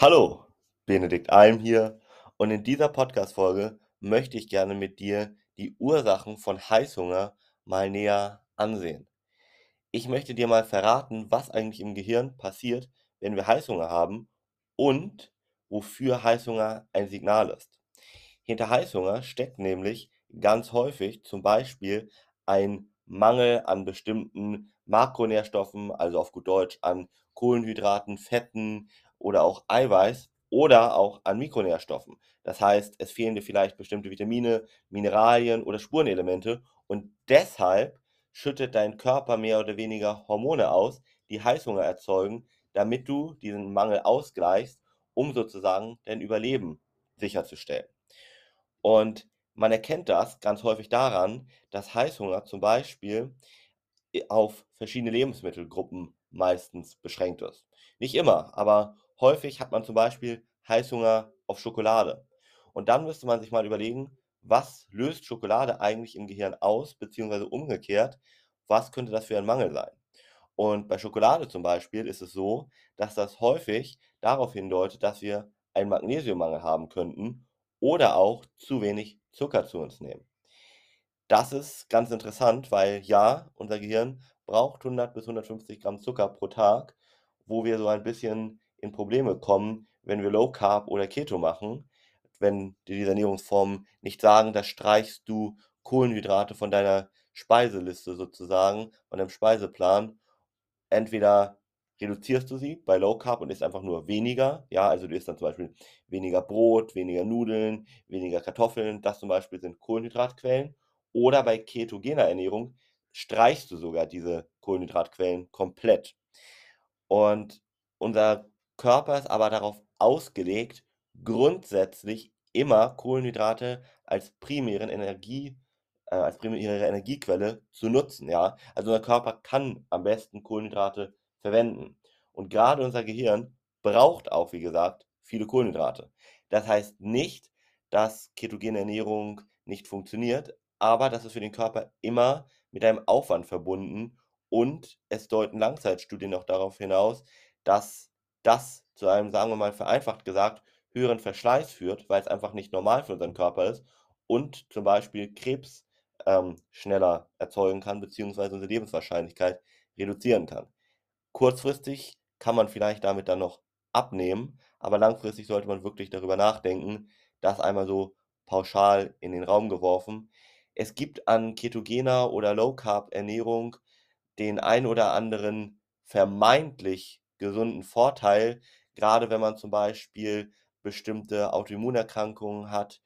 Hallo, Benedikt Alm hier und in dieser Podcast-Folge möchte ich gerne mit dir die Ursachen von Heißhunger mal näher ansehen. Ich möchte dir mal verraten, was eigentlich im Gehirn passiert, wenn wir Heißhunger haben und wofür Heißhunger ein Signal ist. Hinter Heißhunger steckt nämlich ganz häufig zum Beispiel ein Mangel an bestimmten Makronährstoffen, also auf gut Deutsch an Kohlenhydraten, Fetten oder auch Eiweiß oder auch an Mikronährstoffen. Das heißt, es fehlen dir vielleicht bestimmte Vitamine, Mineralien oder Spurenelemente und deshalb schüttet dein Körper mehr oder weniger Hormone aus, die Heißhunger erzeugen, damit du diesen Mangel ausgleichst, um sozusagen dein Überleben sicherzustellen. Und man erkennt das ganz häufig daran, dass Heißhunger zum Beispiel auf verschiedene Lebensmittelgruppen meistens beschränkt ist. Nicht immer, aber häufig hat man zum Beispiel Heißhunger auf Schokolade. Und dann müsste man sich mal überlegen, was löst Schokolade eigentlich im Gehirn aus, beziehungsweise umgekehrt, was könnte das für ein Mangel sein? Und bei Schokolade zum Beispiel ist es so, dass das häufig darauf hindeutet, dass wir einen Magnesiummangel haben könnten oder auch zu wenig Zucker zu uns nehmen. Das ist ganz interessant, weil ja, unser Gehirn braucht 100 bis 150 Gramm Zucker pro Tag, wo wir so ein bisschen in Probleme kommen, wenn wir Low Carb oder Keto machen. Wenn dir diese Ernährungsformen nicht sagen, da streichst du Kohlenhydrate von deiner Speiseliste sozusagen, von deinem Speiseplan. Entweder reduzierst du sie bei Low Carb und isst einfach nur weniger. Ja, also du isst dann zum Beispiel weniger Brot, weniger Nudeln, weniger Kartoffeln. Das zum Beispiel sind Kohlenhydratquellen. Oder bei ketogener Ernährung streichst du sogar diese Kohlenhydratquellen komplett. Und unser Körper ist aber darauf ausgelegt, grundsätzlich immer Kohlenhydrate als primären Energie äh, als primäre Energiequelle zu nutzen, ja? Also unser Körper kann am besten Kohlenhydrate verwenden. Und gerade unser Gehirn braucht auch, wie gesagt, viele Kohlenhydrate. Das heißt nicht, dass ketogene Ernährung nicht funktioniert, aber das ist für den Körper immer mit einem Aufwand verbunden und es deuten Langzeitstudien auch darauf hinaus, dass das zu einem, sagen wir mal vereinfacht gesagt, höheren Verschleiß führt, weil es einfach nicht normal für unseren Körper ist und zum Beispiel Krebs ähm, schneller erzeugen kann, beziehungsweise unsere Lebenswahrscheinlichkeit reduzieren kann. Kurzfristig kann man vielleicht damit dann noch abnehmen, aber langfristig sollte man wirklich darüber nachdenken, das einmal so pauschal in den Raum geworfen. Es gibt an ketogener oder Low-Carb-Ernährung den ein oder anderen vermeintlich gesunden Vorteil, gerade wenn man zum Beispiel bestimmte Autoimmunerkrankungen hat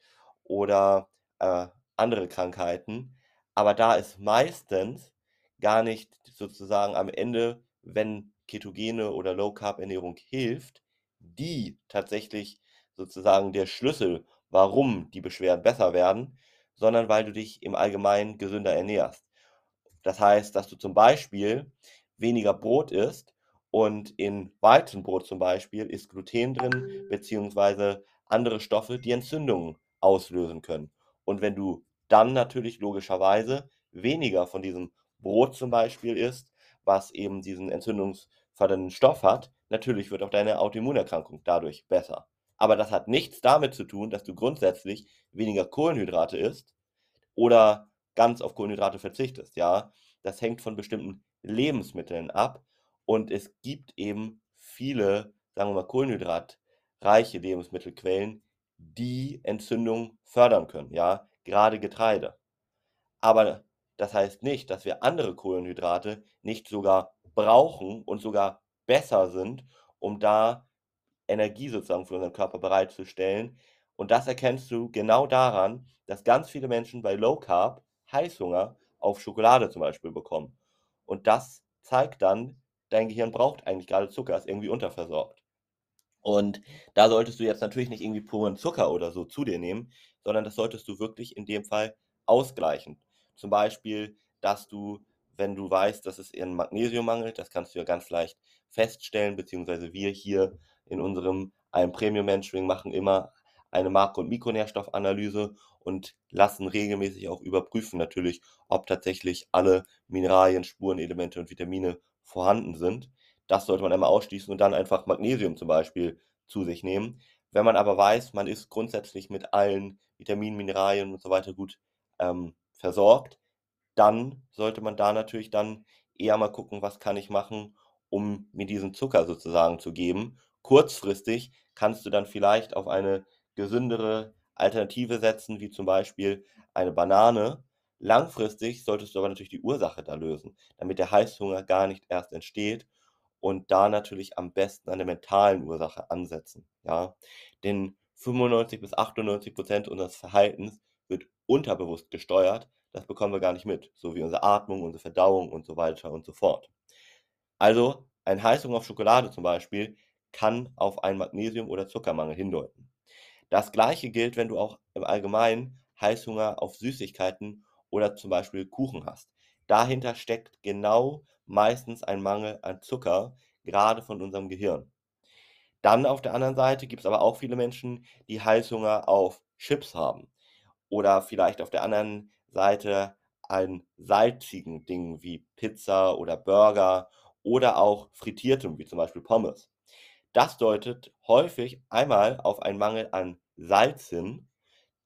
oder äh, andere Krankheiten. Aber da ist meistens gar nicht sozusagen am Ende, wenn ketogene oder Low-Carb-Ernährung hilft, die tatsächlich sozusagen der Schlüssel, warum die Beschwerden besser werden, sondern weil du dich im Allgemeinen gesünder ernährst. Das heißt, dass du zum Beispiel weniger Brot isst und in Weizenbrot zum Beispiel ist Gluten drin, beziehungsweise andere Stoffe, die Entzündungen auslösen können. Und wenn du dann natürlich logischerweise weniger von diesem Brot zum Beispiel isst, was eben diesen entzündungsfördernden Stoff hat, natürlich wird auch deine Autoimmunerkrankung dadurch besser. Aber das hat nichts damit zu tun, dass du grundsätzlich weniger Kohlenhydrate isst oder ganz auf Kohlenhydrate verzichtest, ja. Das hängt von bestimmten Lebensmitteln ab und es gibt eben viele, sagen wir mal, kohlenhydratreiche Lebensmittelquellen, die Entzündung fördern können, ja, gerade Getreide. Aber das heißt nicht, dass wir andere Kohlenhydrate nicht sogar brauchen und sogar besser sind, um da Energie sozusagen für unseren Körper bereitzustellen. Und das erkennst du genau daran, dass ganz viele Menschen bei Low Carb Heißhunger auf Schokolade zum Beispiel bekommen. Und das zeigt dann, dein Gehirn braucht eigentlich gerade Zucker, ist irgendwie unterversorgt. Und da solltest du jetzt natürlich nicht irgendwie puren Zucker oder so zu dir nehmen, sondern das solltest du wirklich in dem Fall ausgleichen. Zum Beispiel, dass du, wenn du weißt, dass es ein Magnesium mangelt, das kannst du ja ganz leicht feststellen, beziehungsweise wir hier in unserem einem Premium Mentoring machen immer eine Makro- und Mikronährstoffanalyse und lassen regelmäßig auch überprüfen natürlich, ob tatsächlich alle Mineralien, Spurenelemente und Vitamine vorhanden sind. Das sollte man einmal ausschließen und dann einfach Magnesium zum Beispiel zu sich nehmen. Wenn man aber weiß, man ist grundsätzlich mit allen Vitaminen, Mineralien und so weiter gut, ähm, versorgt, dann sollte man da natürlich dann eher mal gucken, was kann ich machen, um mir diesen Zucker sozusagen zu geben. Kurzfristig kannst du dann vielleicht auf eine gesündere Alternative setzen, wie zum Beispiel eine Banane. Langfristig solltest du aber natürlich die Ursache da lösen, damit der Heißhunger gar nicht erst entsteht und da natürlich am besten an der mentalen Ursache ansetzen, ja? Denn 95 bis 98% unseres Verhaltens wird unterbewusst gesteuert, das bekommen wir gar nicht mit, so wie unsere Atmung, unsere Verdauung und so weiter und so fort. Also, ein Heißhunger auf Schokolade zum Beispiel kann auf einen Magnesium oder Zuckermangel hindeuten. Das Gleiche gilt, wenn du auch im Allgemeinen Heißhunger auf Süßigkeiten oder zum Beispiel Kuchen hast. Dahinter steckt genau meistens ein Mangel an Zucker, gerade von unserem Gehirn. Dann auf der anderen Seite gibt's aber auch viele Menschen, die Heißhunger auf Chips haben oder vielleicht auf der anderen Seite an salzigen Dingen wie Pizza oder Burger oder auch Frittiertem, wie zum Beispiel Pommes. Das deutet häufig einmal auf einen Mangel an Salz hin.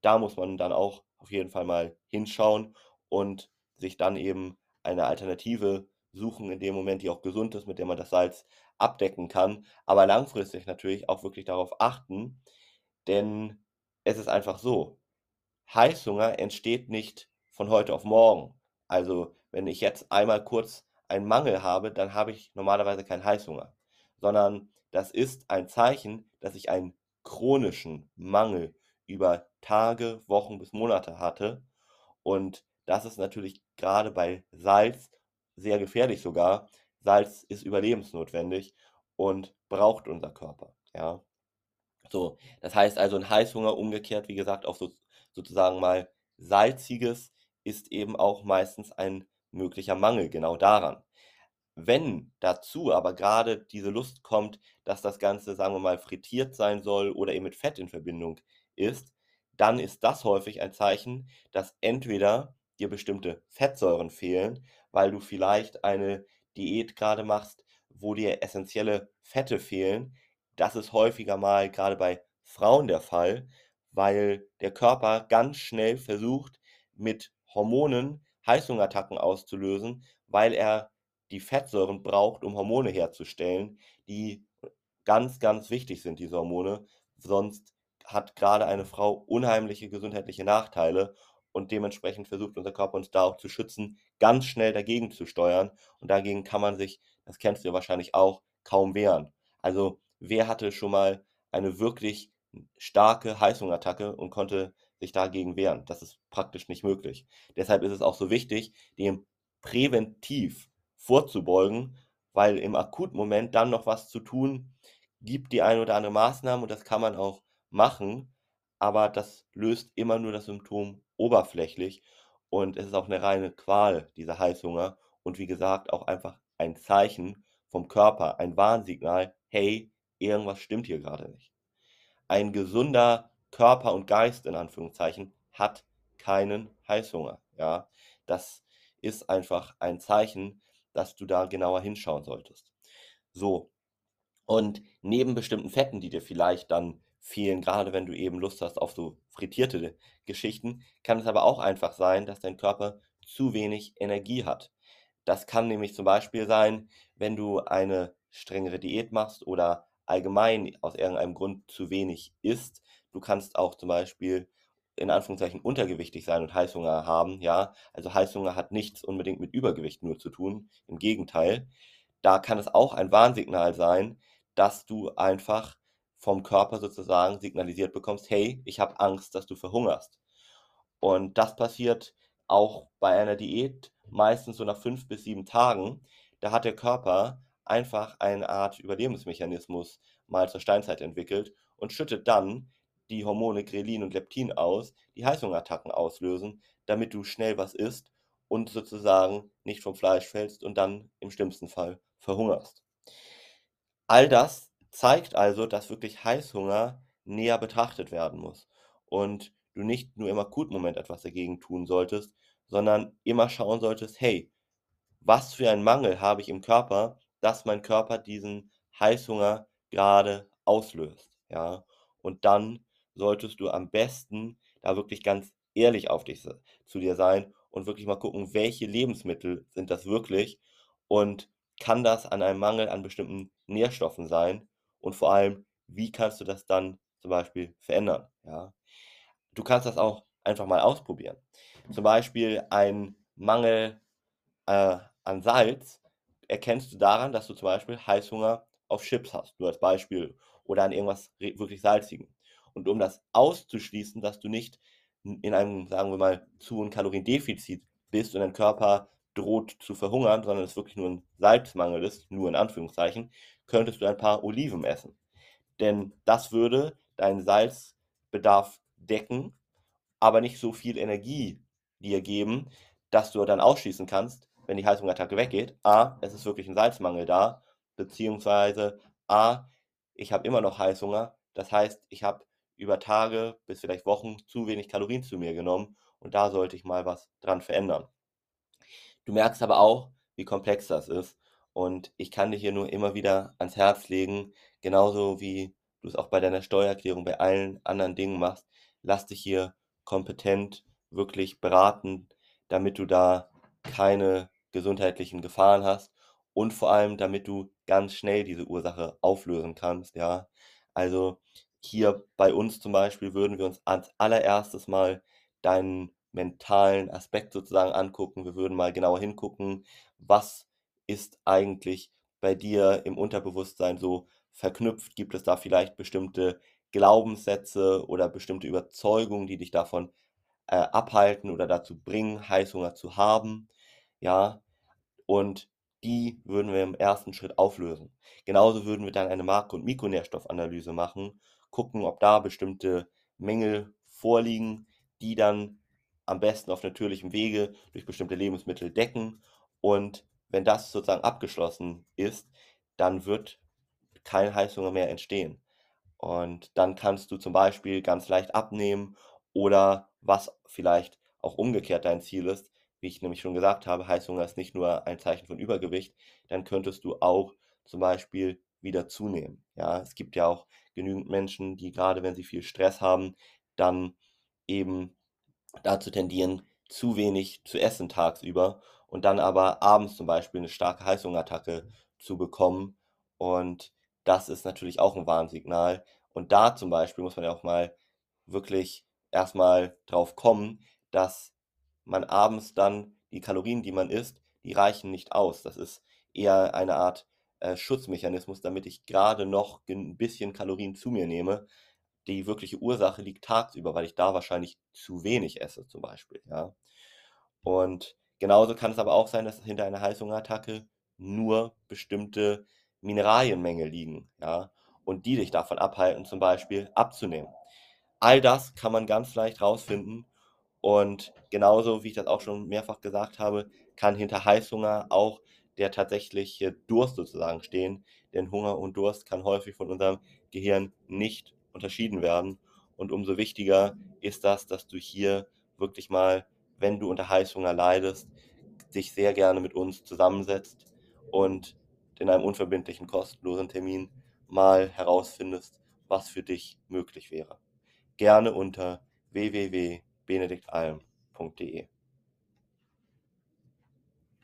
Da muss man dann auch auf jeden Fall mal hinschauen und sich dann eben eine Alternative suchen in dem Moment, die auch gesund ist, mit der man das Salz abdecken kann, aber langfristig natürlich auch wirklich darauf achten, denn es ist einfach so, Heißhunger entsteht nicht von heute auf morgen. Also, wenn ich jetzt einmal kurz einen Mangel habe, dann habe ich normalerweise keinen Heißhunger, sondern das ist ein Zeichen, dass ich einen chronischen Mangel über Tage, Wochen bis Monate hatte und das ist natürlich gerade bei Salz sehr gefährlich sogar. Salz ist überlebensnotwendig und braucht unser Körper, ja. So, das heißt also 'n Heißhunger umgekehrt, wie gesagt, auf so sozusagen mal Salziges ist eben auch meistens ein möglicher Mangel genau daran. Wenn dazu aber grade diese Lust kommt, dass das Ganze, sagen wir mal, frittiert sein soll oder eben mit Fett in Verbindung ist, dann ist das häufig ein Zeichen, dass entweder dir bestimmte Fettsäuren fehlen, weil du vielleicht eine Diät grade machst, wo dir essenzielle Fette fehlen. Das ist häufiger mal grade bei Frauen der Fall, weil der Körper ganz schnell versucht, mit Hormonen Heißhungerattacken auszulösen, weil er die Fettsäuren braucht, um Hormone herzustellen, die ganz, ganz wichtig sind, diese Hormone. Sonst hat grade eine Frau unheimliche gesundheitliche Nachteile und dementsprechend versucht unser Körper uns da auch zu schützen, ganz schnell dagegen zu steuern und dagegen kann man sich, das kennst du ja wahrscheinlich auch, kaum wehren. Also, wer hatte schon mal eine wirklich starke Heißhungerattacke und konnte sich dagegen wehren? Das ist praktisch nicht möglich. Deshalb ist es auch so wichtig, dem präventiv vorzubeugen, weil im akuten Moment dann noch was zu tun, gibt die eine oder andere Maßnahme und das kann man auch machen, aber das löst immer nur das Symptom oberflächlich und es ist auch 'ne reine Qual, dieser Heißhunger und wie gesagt, auch einfach ein Zeichen vom Körper, ein Warnsignal: „Hey, irgendwas stimmt hier grade nicht.“ Ein gesunder Körper und Geist in Anführungszeichen hat keinen Heißhunger, ja? Das ist einfach ein Zeichen, dass du da genauer hinschauen solltest. So, und neben bestimmten Fetten, die dir vielleicht dann fehlen, grade wenn du eben Lust hast auf so frittierte Geschichten, kann es aber auch einfach sein, dass dein Körper zu wenig Energie hat. Das kann nämlich zum Beispiel sein, wenn du eine strengere Diät machst oder allgemein aus irgendeinem Grund zu wenig isst. Du kannst auch zum Beispiel in Anführungszeichen untergewichtig sein und Heißhunger haben, ja? Also, Heißhunger hat nichts unbedingt mit Übergewicht nur zu tun, im Gegenteil. Da kann es auch ein Warnsignal sein, dass du einfach vom Körper sozusagen signalisiert bekommst: „Hey, ich habe Angst, dass du verhungerst.“ Und das passiert auch bei einer Diät meistens so nach 5 bis 7 Tagen. Da hat der Körper einfach eine Art Überlebensmechanismus mal zur Steinzeit entwickelt und schüttet dann die Hormone Grelin und Leptin aus, die Heißhungerattacken auslösen, damit du schnell was isst und sozusagen nicht vom Fleisch fällst und dann im schlimmsten Fall verhungerst. All das zeigt also, dass wirklich Heißhunger näher betrachtet werden muss und du nicht nur im akuten Moment etwas dagegen tun solltest, sondern immer schauen solltest: „Hey, was für einen Mangel habe ich im Körper, dass mein Körper diesen Heißhunger grade auslöst?“ ja? Und dann solltest du am besten da wirklich ganz ehrlich auf dich zu dir sein und wirklich mal gucken, welche Lebensmittel sind das wirklich und kann das an einem Mangel an bestimmten Nährstoffen sein und vor allem, wie kannst du das dann zum Beispiel verändern, ja? Du kannst das auch einfach mal ausprobieren. Zum Beispiel ein Mangel, äh, an Salz erkennst du daran, dass du zum Beispiel Heißhunger auf Chips hast, nur als Beispiel, oder an irgendwas wirklich Salzigem. Und um das auszuschließen, dass du nicht in einem, sagen wir mal, zu hohen Kaloriendefizit bist und dein Körper droht zu verhungern, sondern es wirklich nur ein Salzmangel ist, nur in Anführungszeichen, könntest du ein paar Oliven essen. Denn das würde deinen Salzbedarf decken, aber nicht so viel Energie dir geben, dass du dann ausschließen kannst, wenn die Heißhungerattacke weggeht, A, es ist wirklich ein Salzmangel da, beziehungsweise A, ich habe immer noch Heißhunger, das heißt, ich habe über Tage bis vielleicht Wochen zu wenig Kalorien zu mir genommen und da sollte ich mal was dran verändern. Du merkst aber auch, wie komplex das ist und ich kann dir hier nur immer wieder ans Herz legen, genauso wie du es auch bei deiner Steuererklärung, bei allen anderen Dingen machst, lass dich hier kompetent wirklich beraten, damit du da keine gesundheitlichen Gefahren hast und vor allem, damit du ganz schnell diese Ursache auflösen kannst, ja. Also hier bei uns zum Beispiel würden wir uns als allererstes mal deinen mentalen Aspekt sozusagen angucken. Wir würden mal genauer hingucken, was ist eigentlich bei dir im Unterbewusstsein so verknüpft? Gibt es da vielleicht bestimmte Glaubenssätze oder bestimmte Überzeugungen, die dich davon äh, abhalten oder dazu bringen, Heißhunger zu haben? Ja, und die würden wir im ersten Schritt auflösen. Genauso würden wir dann eine Makro- und Mikronährstoffanalyse machen, gucken, ob da bestimmte Mängel vorliegen, die dann am besten auf natürlichem Wege durch bestimmte Lebensmittel decken. Und wenn das sozusagen abgeschlossen ist, dann wird kein Heißhunger mehr entstehen. Und dann kannst du zum Beispiel ganz leicht abnehmen oder was vielleicht auch umgekehrt dein Ziel ist, wie ich nämlich schon gesagt habe, Heißhunger ist nicht nur ein Zeichen von Übergewicht, dann könntest du auch zum Beispiel wieder zunehmen. Ja, es gibt ja auch genügend Menschen, die gerade wenn sie viel Stress haben, dann eben dazu tendieren, zu wenig zu essen tagsüber und dann aber abends zum Beispiel eine starke Heißhungerattacke zu bekommen. Und das ist natürlich auch ein Warnsignal. Und da zum Beispiel muss man ja auch mal wirklich erstmal drauf kommen, dass man abends dann die Kalorien, die man isst, die reichen nicht aus. Das ist eher eine Art äh, Schutzmechanismus, damit ich gerade noch ein bisschen Kalorien zu mir nehme. Die wirkliche Ursache liegt tagsüber, weil ich da wahrscheinlich zu wenig esse, zum Beispiel. Ja. Und genauso kann es aber auch sein, dass hinter einer Heißhungerattacke nur bestimmte Mineralienmängel liegen, ja, und die dich davon abhalten, zum Beispiel abzunehmen. All das kann man ganz leicht rausfinden und genauso, wie ich das auch schon mehrfach gesagt habe, kann hinter Heißhunger auch der tatsächliche Durst sozusagen stehen. Denn Hunger und Durst kann häufig von unserem Gehirn nicht unterschieden werden. Und umso wichtiger ist das, dass du hier wirklich mal, wenn du unter Heißhunger leidest, dich sehr gerne mit uns zusammensetzt und in einem unverbindlichen, kostenlosen Termin mal herausfindest, was für dich möglich wäre. Gerne unter www benediktalm.de